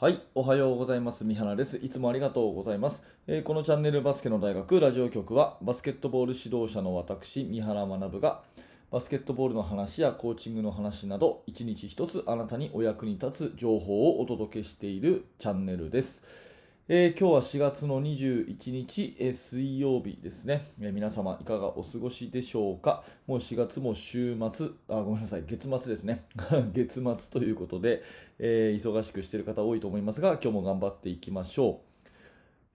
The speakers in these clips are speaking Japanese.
はい、おはようございます。三原です。いつもありがとうございます。えーこのチャンネルバスケの大学ラジオ局は、バスケットボール指導者の私、三原学が、バスケットボールの話やコーチングの話など、一日一つあなたにお役に立つ情報をお届けしているチャンネルです。えー今日は4月の21日、えー水曜日ですね、えー皆様いかがお過ごしでしょうか？もう4月も週末、あ、ごめんなさい、月末ですね。月末ということで、え忙しくしている方多いと思いますが、今日も頑張っていきましょ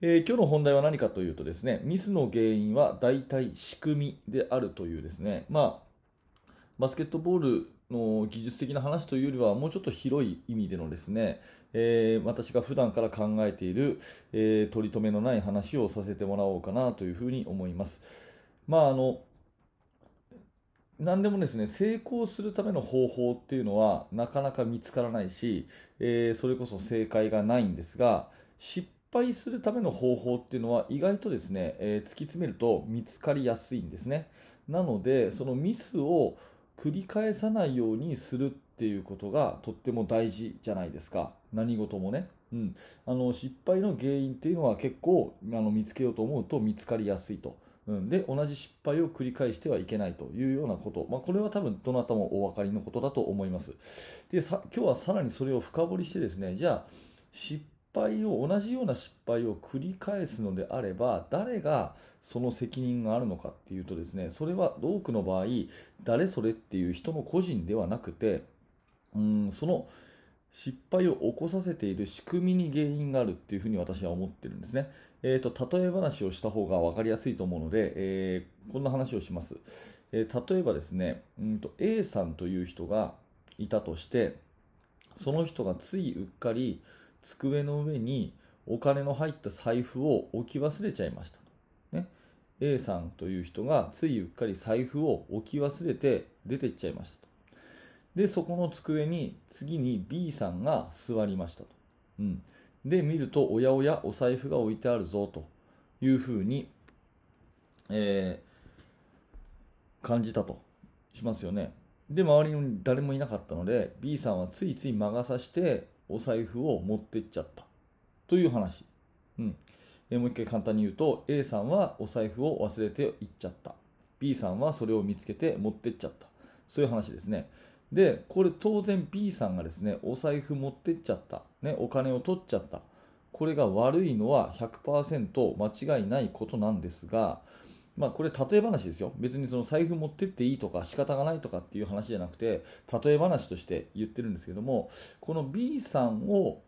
う。え今日の本題は何かというとですね、ミスの原因は大体仕組みであるというですね、まあ、バスケットボールの技術的な話というよりはもうちょっと広い意味でのですね、えー私が普段から考えている、えー取り留めのない話をさせてもらおうかなというふうに思います。まああの何でもですね成功するための方法っていうのはなかなか見つからないし、えーそれこそ正解がないんですが失敗するための方法っていうのは意外とですね、えー突き詰めると見つかりやすいんですねなのでそのミスを繰り返さないようにするっていうことがとっても大事じゃないですか。何事もね、うん、あの失敗の原因っていうのは結構あの見つけようと思うと見つかりやすいと。うん、で同じ失敗を繰り返してはいけないというようなこと、まあ、これは多分どなたもお分かりのことだと思います。でさ今日はさらにそれを深掘りしてですねじゃあ失敗を同じような失敗を繰り返すのであれば誰がその責任があるのかっていうとですねそれは多くの場合誰それっていう人の個人ではなくてうんその失敗を起こさせている仕組みに原因があるっていうふうに私は思ってるんですね。えー、と例え話をした方が分かりやすいと思うので、えーこんな話をします。えー例えばですね、うんと A さんという人がいたとして、その人がついうっかり机の上にお金の入った財布を置き忘れちゃいましたと。ね、A さんという人がついうっかり財布を置き忘れて出てっちゃいましたと。で、そこの机に次に B さんが座りましたと。うん、で、見ると、おやおや、お財布が置いてあるぞというふうに、えー感じたとしますよね。で、周りに誰もいなかったので、B さんはついつい魔が差してお財布を持ってっちゃったという話。うん、えもう一回簡単に言うと、A さんはお財布を忘れていっちゃった。B さんはそれを見つけて持ってっちゃった。そういう話ですね。で、これ当然 B さんがですね、お財布持ってっちゃった。ね、お金を取っちゃった。これが悪いのは100%間違いないことなんですが、まあこれ例え話ですよ。別にその財布持ってっていいとか仕方がないとかっていう話じゃなくて、例え話として言ってるんですけども、この B さんを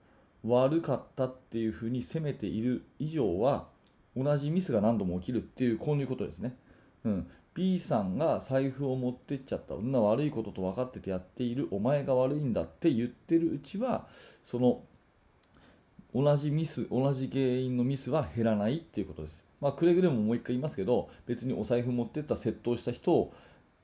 悪かったっていうふうに責めている以上は、同じミスが何度も起きるっていう、こういうことですね。うん、B さんが財布を持ってっちゃった、そんな悪いことと分かっててやっている、お前が悪いんだって言ってるうちは、その同じミス、同じ原因のミスは減らないっていうことです。まあ、くれぐれももう一回言いますけど、別にお財布持ってった窃盗した人を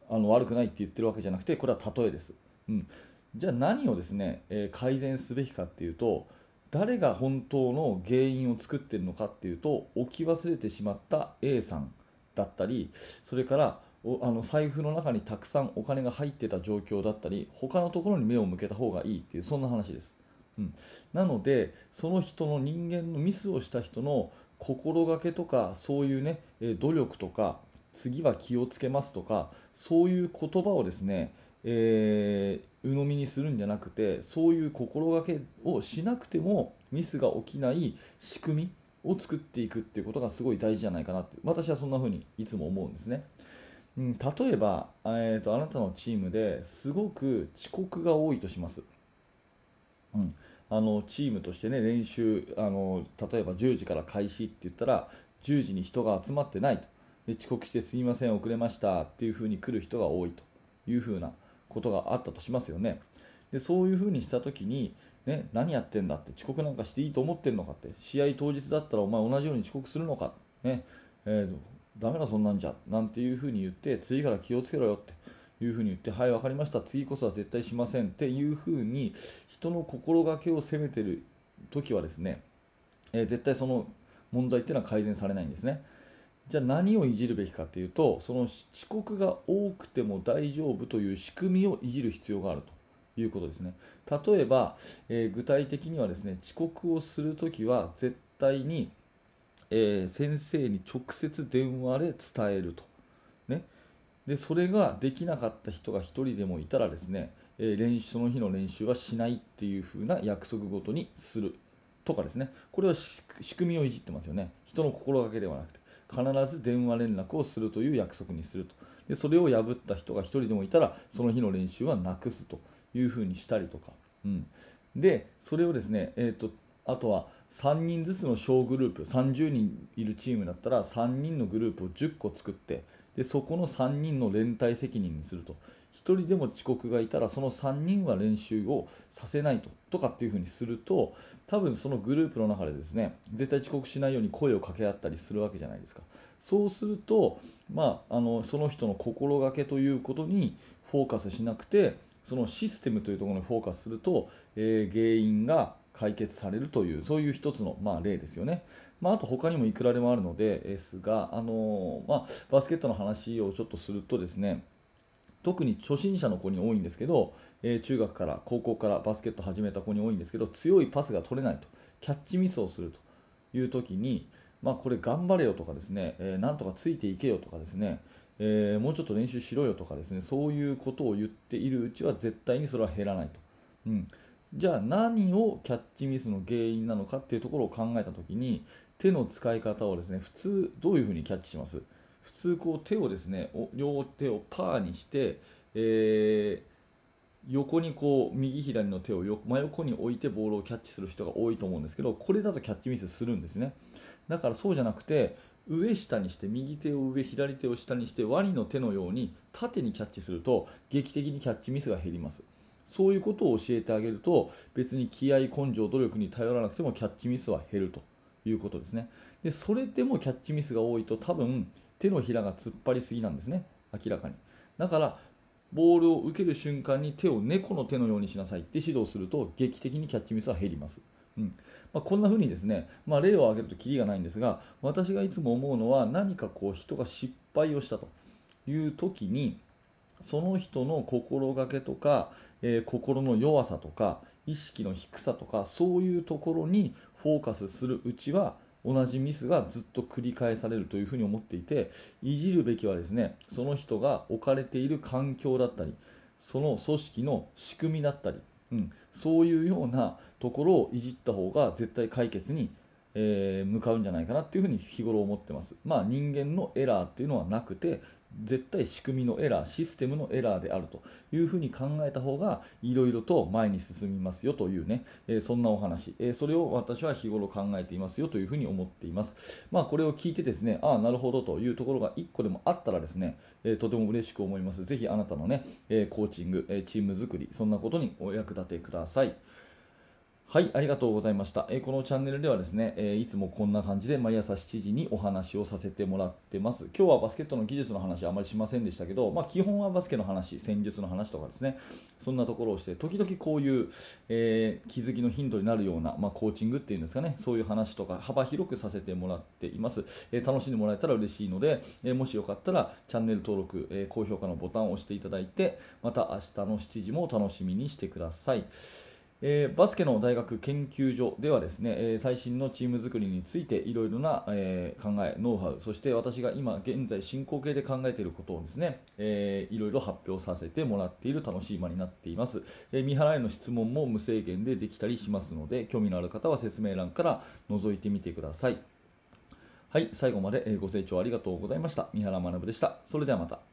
あの悪くないって言ってるわけじゃなくて、これは例えです。うん、じゃあ何をですね、えー改善すべきかっていうと、誰が本当の原因を作ってるのかっていうと、置き忘れてしまった A さんだったり、それからあの財布の中にたくさんお金が入ってた状況だったり、他のところに目を向けた方がいいっていう、そんな話です。うん、なので、その人の人間のミスをした人の心がけとか、そういうね、努力とか、次は気をつけますとか、そういう言葉をですね、えー鵜呑みにするんじゃなくて、そういう心がけをしなくてもミスが起きない仕組みを作っていくっていうことがすごい大事じゃないかなって、私はそんな風にいつも思うんですね。うん、例えば、えーと、あなたのチームですごく遅刻が多いとします。うん、あのチームとしてね練習あの例えば10時から開始って言ったら10時に人が集まってないと。で遅刻してすいません遅れましたっていうふうに来る人が多いと。いうふうなことがあったとしますよね。でそういうふうにした時に、ね、何やってんだって遅刻なんかしていいと思ってるのかって試合当日だったらお前同じように遅刻するのか、ね。えー、ダメだそんなんじゃなんていうふうに言って次から気をつけろよって。いうふうに言って、はい、分かりました、次こそは絶対しませんっていうふうに、人の心がけを責めてる時はですね、えー絶対その問題っていうのは改善されないんですね。じゃあ何をいじるべきかというと、その遅刻が多くても大丈夫という仕組みをいじる必要があるということですね。例えば、えー、具体的にはですね、遅刻をするときは絶対に、えー、先生に直接電話で伝えると。ね。で、それができなかった人が1人でもいたらですね、えー、練習その日の練習はしないっていう風な約束ごとにするとかですね。これは仕組みをいじってますよね。人の心がけではなくて、必ず電話連絡をするという約束にすると。で、それを破った人が1人でもいたら、その日の練習はなくすという風にしたりとか。うん。で、それをですね、え、ー、と、あとは3人ずつの小グループ、30人いるチームだったら3人のグループを10個作って、でそこの3人の連帯責任にすると。1人でも遅刻がいたらその3人は練習をさせないととかっていうふうにすると多分そのグループの中でですね絶対遅刻しないように声を掛け合ったりするわけじゃないですかそうすると、まあ、あのその人の心がけということにフォーカスしなくてそのシステムというところにフォーカスすると、えー、原因が解決されるというそういう一つの、まあ、例ですよね。まあ、あと他にもいくらでもあるのでですが、あの、まあ、バスケットの話をちょっとするとですね特に初心者の子に多いんですけど、えー、中学から高校からバスケット始めた子に多いんですけど強いパスが取れないとキャッチミスをするという時に、まあ、これ頑張れよとかですね、えー、なんとかついていけよとかですね、えー、もうちょっと練習しろよとかですねそういうことを言っているうちは絶対にそれは減らないと。うんじゃあ何をキャッチミスの原因なのかっていうところを考えたときに手の使い方をですね普通どういうふうにキャッチします？普通こう手をですね両手をパーにして、えー、横にこう右左の手を真横に置いてボールをキャッチする人が多いと思うんですけどこれだとキャッチミスするんですね。だからそうじゃなくて上下にして右手を上左手を下にしてワニの手のように縦にキャッチすると劇的にキャッチミスが減ります。そういうことを教えてあげると別に気合、根性、努力に頼らなくてもキャッチミスは減るということですね。でそれでもキャッチミスが多いと多分手のひらが突っ張りすぎなんですね、明らかに。だからボールを受ける瞬間に手を猫の手のようにしなさいって指導すると劇的にキャッチミスは減ります。うんまあ、こんな風にですね、まあ、例を挙げるときりがないんですが私がいつも思うのは何かこう人が失敗をしたという時にその人の心がけとか、えー、心の弱さとか意識の低さとかそういうところにフォーカスするうちは同じミスがずっと繰り返されるというふうに思っていていじるべきはですねその人が置かれている環境だったりその組織の仕組みだったり、うん、そういうようなところをいじった方が絶対解決にえー、向かうんじゃないかなっていうふうに日頃思ってます。まあ人間のエラーっていうのはなくて絶対仕組みのエラー、システムのエラーであるというふうに考えた方がいろいろと前に進みますよというね、えー、そんなお話、えー、それを私は日頃考えていますよというふうに思っています。まあこれを聞いてですね、ああ、なるほどというところが1個でもあったらですね、えー、とても嬉しく思います。ぜひあなたのね、えコーチング、えチーム作り、そんなことにお役立てください。はい、ありがとうございました。え、このチャンネルではですね、え、いつもこんな感じで毎朝7時にお話をさせてもらってます。今日はバスケットの技術の話あまりしませんでしたけど、まあ、基本はバスケの話、戦術の話とかですね、そんなところをして、時々こういう、えー、気づきのヒントになるような、まあ、コーチングっていうんですかね、そういう話とか幅広くさせてもらっています。え楽しんでもらえたら嬉しいので、えもしよかったらチャンネル登録、え高評価のボタンを押していただいて、また明日の7時も楽しみにしてください。えー、バスケの大学研究所ではですね、えー、最新のチーム作りについていろいろな、えー、考え、ノウハウ、そして私が今現在進行形で考えていることをですね、えー、いろいろ発表させてもらっている楽しい間になっています。えー、見払いの質問も無制限でできたりしますので、興味のある方は説明欄から覗いてみてください。はい、最後までご清聴ありがとうございました。三原学でした。それではまた。